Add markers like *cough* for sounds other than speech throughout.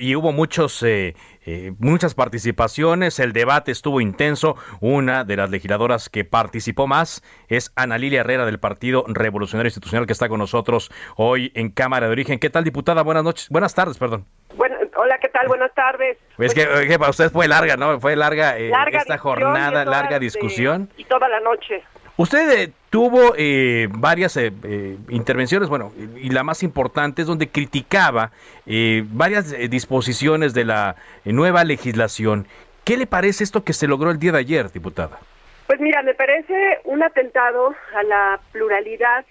Y hubo muchos, eh, eh, muchas participaciones, el debate estuvo intenso. Una de las legisladoras que participó más es Ana Lilia Herrera del Partido Revolucionario Institucional que está con nosotros hoy en Cámara de Origen. ¿Qué tal, diputada? Buenas noches, buenas tardes, perdón. Bueno, hola, ¿qué tal? Buenas tardes. Es que, que para usted fue larga, ¿no? Fue larga, eh, Larga esta jornada, larga de- discusión. y toda la noche. Usted eh, tuvo eh, varias eh, eh, intervenciones, bueno, y la más importante es donde criticaba eh, varias disposiciones de la nueva legislación. ¿Qué le parece esto que se logró el día de ayer, diputada? Pues mira, me parece un atentado a la pluralidad,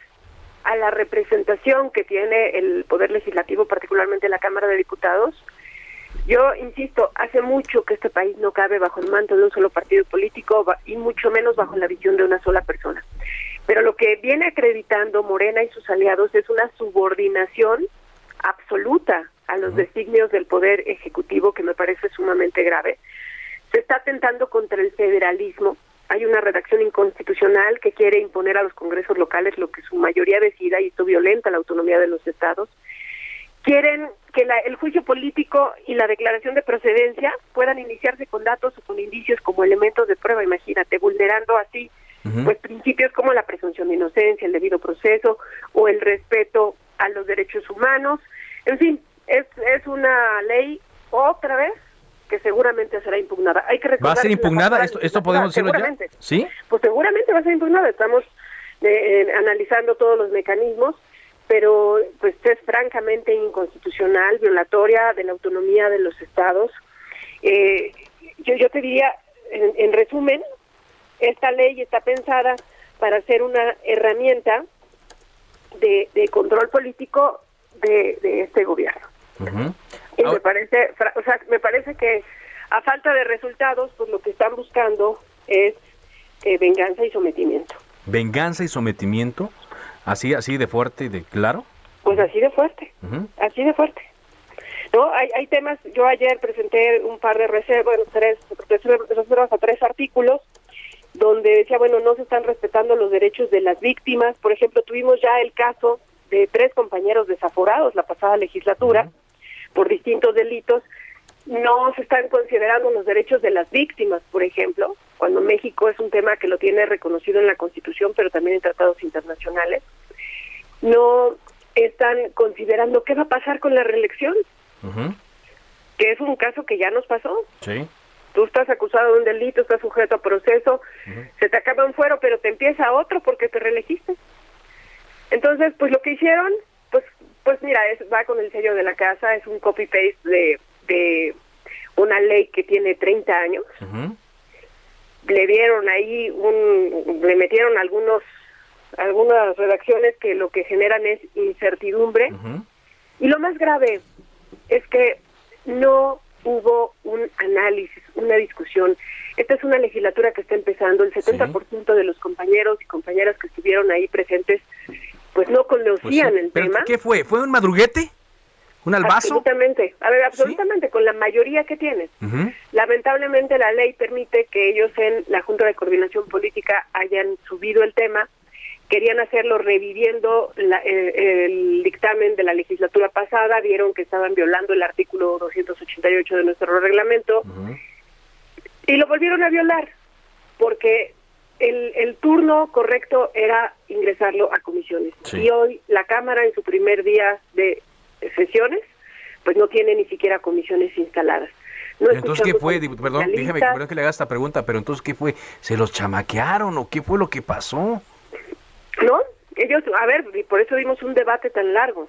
a la representación que tiene el Poder Legislativo, particularmente la Cámara de Diputados. Yo insisto, hace mucho que este país no cabe bajo el manto de un solo partido político y mucho menos bajo la visión de una sola persona. Pero lo que viene acreditando Morena y sus aliados es una subordinación absoluta a los designios del Poder Ejecutivo que me parece sumamente grave. Se está atentando contra el federalismo. Hay una redacción inconstitucional que quiere imponer a los congresos locales lo que su mayoría decida y esto violenta la autonomía de los estados. Quieren que la- el juicio político y la declaración de procedencia puedan iniciarse con datos o con indicios como elementos de prueba, imagínate, vulnerando así pues principios como la presunción de inocencia, el debido proceso o el respeto a los derechos humanos. En fin, es, es una ley otra vez que seguramente será impugnada. Hay que ¿Va a recordar ser impugnada? ¿Esto, podemos decirlo ya? ¿Sí? Pues seguramente va a ser impugnada. Estamos eh, analizando todos los mecanismos, pero pues es francamente inconstitucional, violatoria de la autonomía de los estados. Eh, yo, yo te diría, en, en resumen, esta ley está pensada para ser una herramienta de, de control político de, de este gobierno. Y me parece, o sea, me parece que a falta de resultados, pues lo que están buscando es eh, venganza y sometimiento. Venganza y sometimiento, así, así de fuerte y de claro. Pues así de fuerte, así de fuerte. No, hay, hay temas, yo ayer presenté un par de reservas, bueno, tres, reservas a tres artículos, donde decía, bueno, no se están respetando los derechos de las víctimas. Por ejemplo, tuvimos ya el caso de tres compañeros desaforados la pasada legislatura por distintos delitos. No se están considerando los derechos de las víctimas, por ejemplo, cuando México es un tema que lo tiene reconocido en la Constitución, pero también en tratados internacionales. No están considerando qué va a pasar con la reelección, que es un caso que ya nos pasó. Sí. Tú estás acusado de un delito, estás sujeto a proceso, se te acaba un fuero, pero te empieza otro porque te reelegiste. Entonces, pues lo que hicieron, pues pues mira, es, va con el sello de la casa, es un copy-paste de, de una ley que tiene 30 años. Le dieron ahí un, le metieron algunos algunas redacciones que lo que generan es incertidumbre. Y lo más grave es que no hubo un análisis, una discusión. Esta es una legislatura que está empezando. El 70% de los compañeros y compañeras que estuvieron ahí presentes, pues no Pues sí. conocían el ¿Pero tema. ¿Qué fue? ¿Fue un madruguete? ¿Un albazo? Absolutamente. A ver, absolutamente, con la mayoría que tiene. Ujú. Lamentablemente la ley permite que ellos en la Junta de Coordinación Política hayan subido el tema. Querían hacerlo reviviendo la- eh, el dictamen de la legislatura pasada, vieron que estaban violando el artículo 288 de nuestro reglamento y lo volvieron a violar porque el, el turno correcto era ingresarlo a comisiones. Sí. Y hoy la Cámara en su primer día de sesiones, pues no tiene ni siquiera comisiones instaladas. No entonces, ¿qué fue? Perdón, especialistas. perdón que le haga esta pregunta, pero entonces, ¿qué fue? ¿Se los chamaquearon o qué fue lo que pasó? ¿No? Ellos, a ver, y por eso dimos un debate tan largo.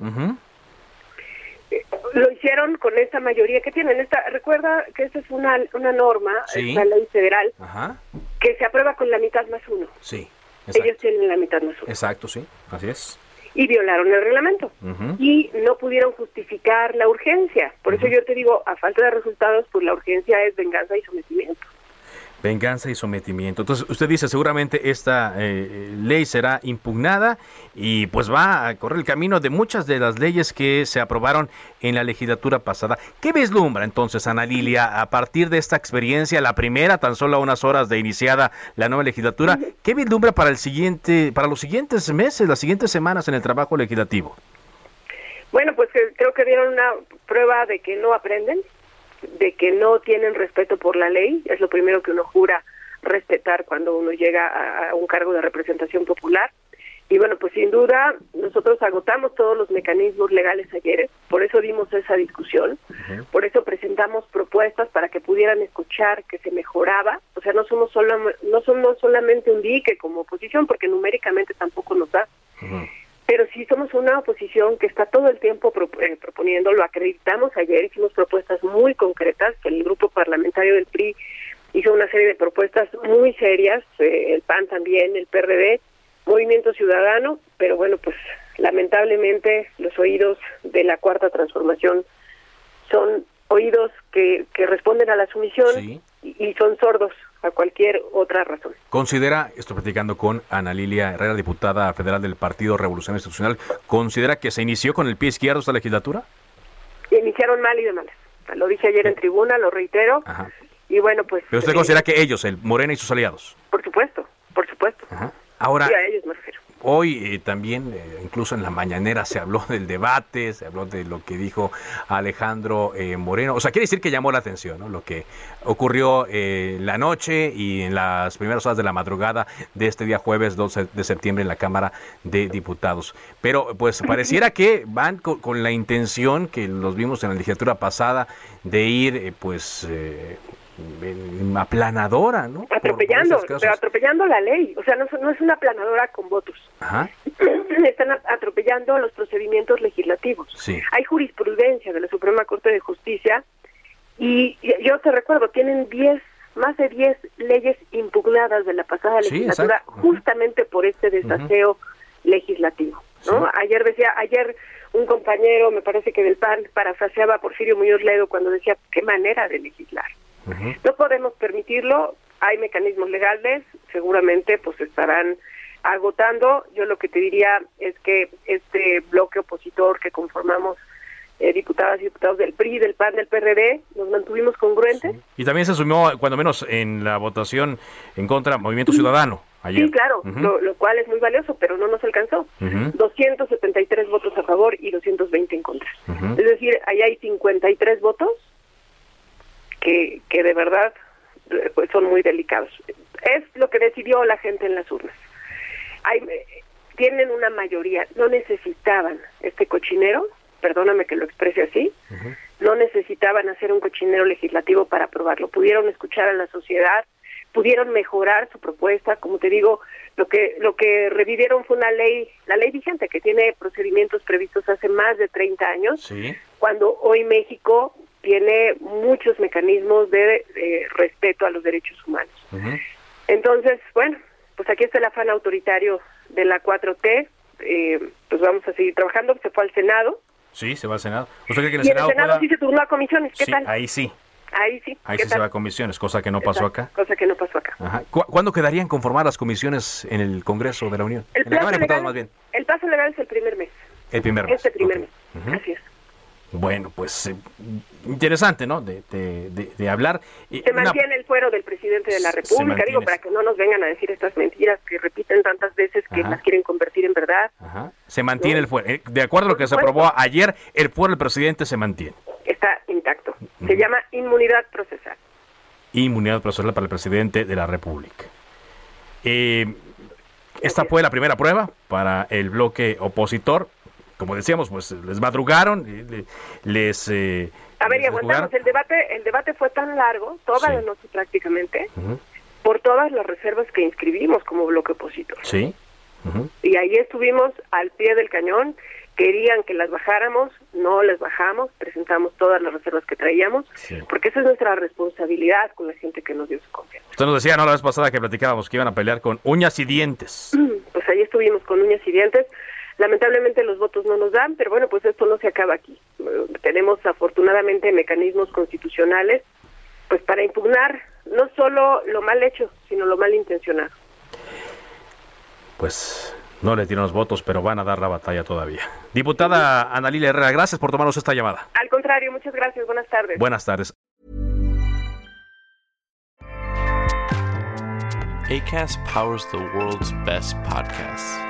Eh, Lo hicieron con esta mayoría que tienen. Esta, recuerda que esta es una, una norma, Sí. esta ley federal, Ajá. que se aprueba con la mitad más uno. Sí. Ellos tienen la mitad más uno. Exacto, sí. Así es. Y violaron el reglamento y no pudieron justificar la urgencia. Por eso yo te digo, a falta de resultados, pues la urgencia es venganza y sometimiento. Venganza y sometimiento. Entonces, usted dice seguramente esta eh, ley será impugnada y pues va a correr el camino de muchas de las leyes que se aprobaron en la legislatura pasada. ¿Qué vislumbra entonces, Ana Lilia, a partir de esta experiencia, la primera, tan solo a unas horas de iniciada la nueva legislatura, qué vislumbra para el siguiente, para los siguientes meses, las siguientes semanas en el trabajo legislativo? Bueno, pues creo que dieron una prueba de que no aprenden, de que no tienen respeto por la ley, es lo primero que uno jura respetar cuando uno llega a, un cargo de representación popular. Y bueno, pues sin duda nosotros agotamos todos los mecanismos legales ayer, por eso dimos esa discusión, por eso presentamos propuestas para que pudieran escuchar que se mejoraba, o sea, no somos solo, no somos solamente un dique como oposición, porque numéricamente tampoco nos da, sí somos una oposición que está todo el tiempo eh, proponiendo, lo acreditamos ayer, hicimos propuestas muy concretas, el grupo parlamentario del PRI hizo una serie de propuestas muy serias, eh, el PAN también, el PRD, Movimiento Ciudadano, pero bueno, pues lamentablemente los oídos de la cuarta transformación son oídos que, que responden a la sumisión y son sordos a cualquier otra razón. ¿Considera, estoy platicando con Ana Lilia Herrera, diputada federal del Partido Revolución Institucional, ¿considera que se inició con el pie izquierdo esta legislatura? Iniciaron mal y de malas. Lo dije ayer en tribuna, lo reitero. Y bueno, pues... ¿Pero usted considera que ellos, el Morena y sus aliados? Por supuesto, por supuesto. Ahora... a ellos me refiero. Hoy eh, también, eh, incluso en la mañanera, se habló del debate, se habló de lo que dijo Alejandro eh, Moreno. O sea, quiere decir que llamó la atención ¿no? lo que ocurrió la noche y en las primeras horas de la madrugada de este día jueves 12 de septiembre en la Cámara de Diputados. Pero pues pareciera que van con, la intención que los vimos en la legislatura pasada de ir pues aplanadora, ¿no? Atropellando, pero atropellando la ley. O sea, no, no es una aplanadora con votos. *clears throat* Están atropellando los procedimientos legislativos. Hay jurisprudencia de la Suprema Corte de Justicia y yo te recuerdo, tienen 10 más de 10 leyes impugnadas de la pasada legislatura justamente por este desaseo legislativo. ¿no? Ayer decía, ayer un compañero, me parece que del PAN, parafraseaba a Porfirio Muñoz Ledo cuando decía, qué manera de legislar. No podemos permitirlo, hay mecanismos legales, seguramente pues estarán agotando. Yo lo que te diría es que este bloque opositor que conformamos eh, diputadas y diputados del PRI, del PAN, del PRD, nos mantuvimos congruentes. Y también se sumió, cuando menos en la votación en contra Movimiento Ciudadano. Ayer. Sí, claro, lo, cual es muy valioso, pero no nos alcanzó. 273 votos a favor y 220 en contra. Es decir, ahí hay 53 votos que, que de verdad pues son muy delicados. Es lo que decidió la gente en las urnas. Hay, tienen una mayoría, no necesitaban este cochinero, perdóname que lo exprese así, no necesitaban hacer un cochinero legislativo para aprobarlo, pudieron escuchar a la sociedad, pudieron mejorar su propuesta, como te digo, lo que lo que revivieron fue una ley, la ley vigente que tiene procedimientos previstos hace más de 30 años, cuando hoy México tiene muchos mecanismos de respeto a los derechos humanos. Entonces, bueno, pues aquí está el afán autoritario de la 4T, eh, pues vamos a seguir trabajando, se fue al Senado. Sí, se va al Senado. ¿Usted cree que el y Senado, el Senado sí se turnó a comisiones, ¿qué tal? Ahí sí. Ahí sí. Ahí sí se va a comisiones, cosa que no pasó acá. Cosa que no pasó acá. Ajá. ¿Cuándo quedarían conformadas las comisiones en el Congreso de la Unión? El plazo, legal, más bien. el plazo legal es el primer mes. El primer mes. Este primer mes, así es. Bueno, pues eh, interesante, ¿no? De, de, de, hablar. Se mantiene el fuero del presidente de la República, digo, para que no nos vengan a decir estas mentiras que repiten tantas veces que las quieren convertir en verdad. Se mantiene el fuero. Eh, de acuerdo a lo que se aprobó ayer, el fuero del presidente se mantiene. Está intacto. Se llama inmunidad procesal. Inmunidad procesal para el presidente de la República. Eh, esta fue la primera prueba para el bloque opositor como decíamos, pues les madrugaron, les... Eh, a ver, y aguantamos, el debate, el debate fue tan largo, toda la noche prácticamente, por todas las reservas que inscribimos como bloque opositor. Sí. Y ahí estuvimos al pie del cañón, querían que las bajáramos, no las bajamos, presentamos todas las reservas que traíamos, porque esa es nuestra responsabilidad con la gente que nos dio su confianza. Usted nos decía, ¿no? La vez pasada que platicábamos que iban a pelear con uñas y dientes. *clears throat* Pues ahí estuvimos con uñas y dientes Lamentablemente los votos no nos dan, pero bueno, pues esto no se acaba aquí. Tenemos afortunadamente mecanismos constitucionales pues para impugnar no solo lo mal hecho, sino lo mal intencionado. Pues no le tiran los votos, pero van a dar la batalla todavía. Diputada Ana Lilia Herrera, gracias por tomarnos esta llamada. Al contrario, muchas gracias. Buenas tardes. Buenas tardes. ACAST powers the world's best podcasts.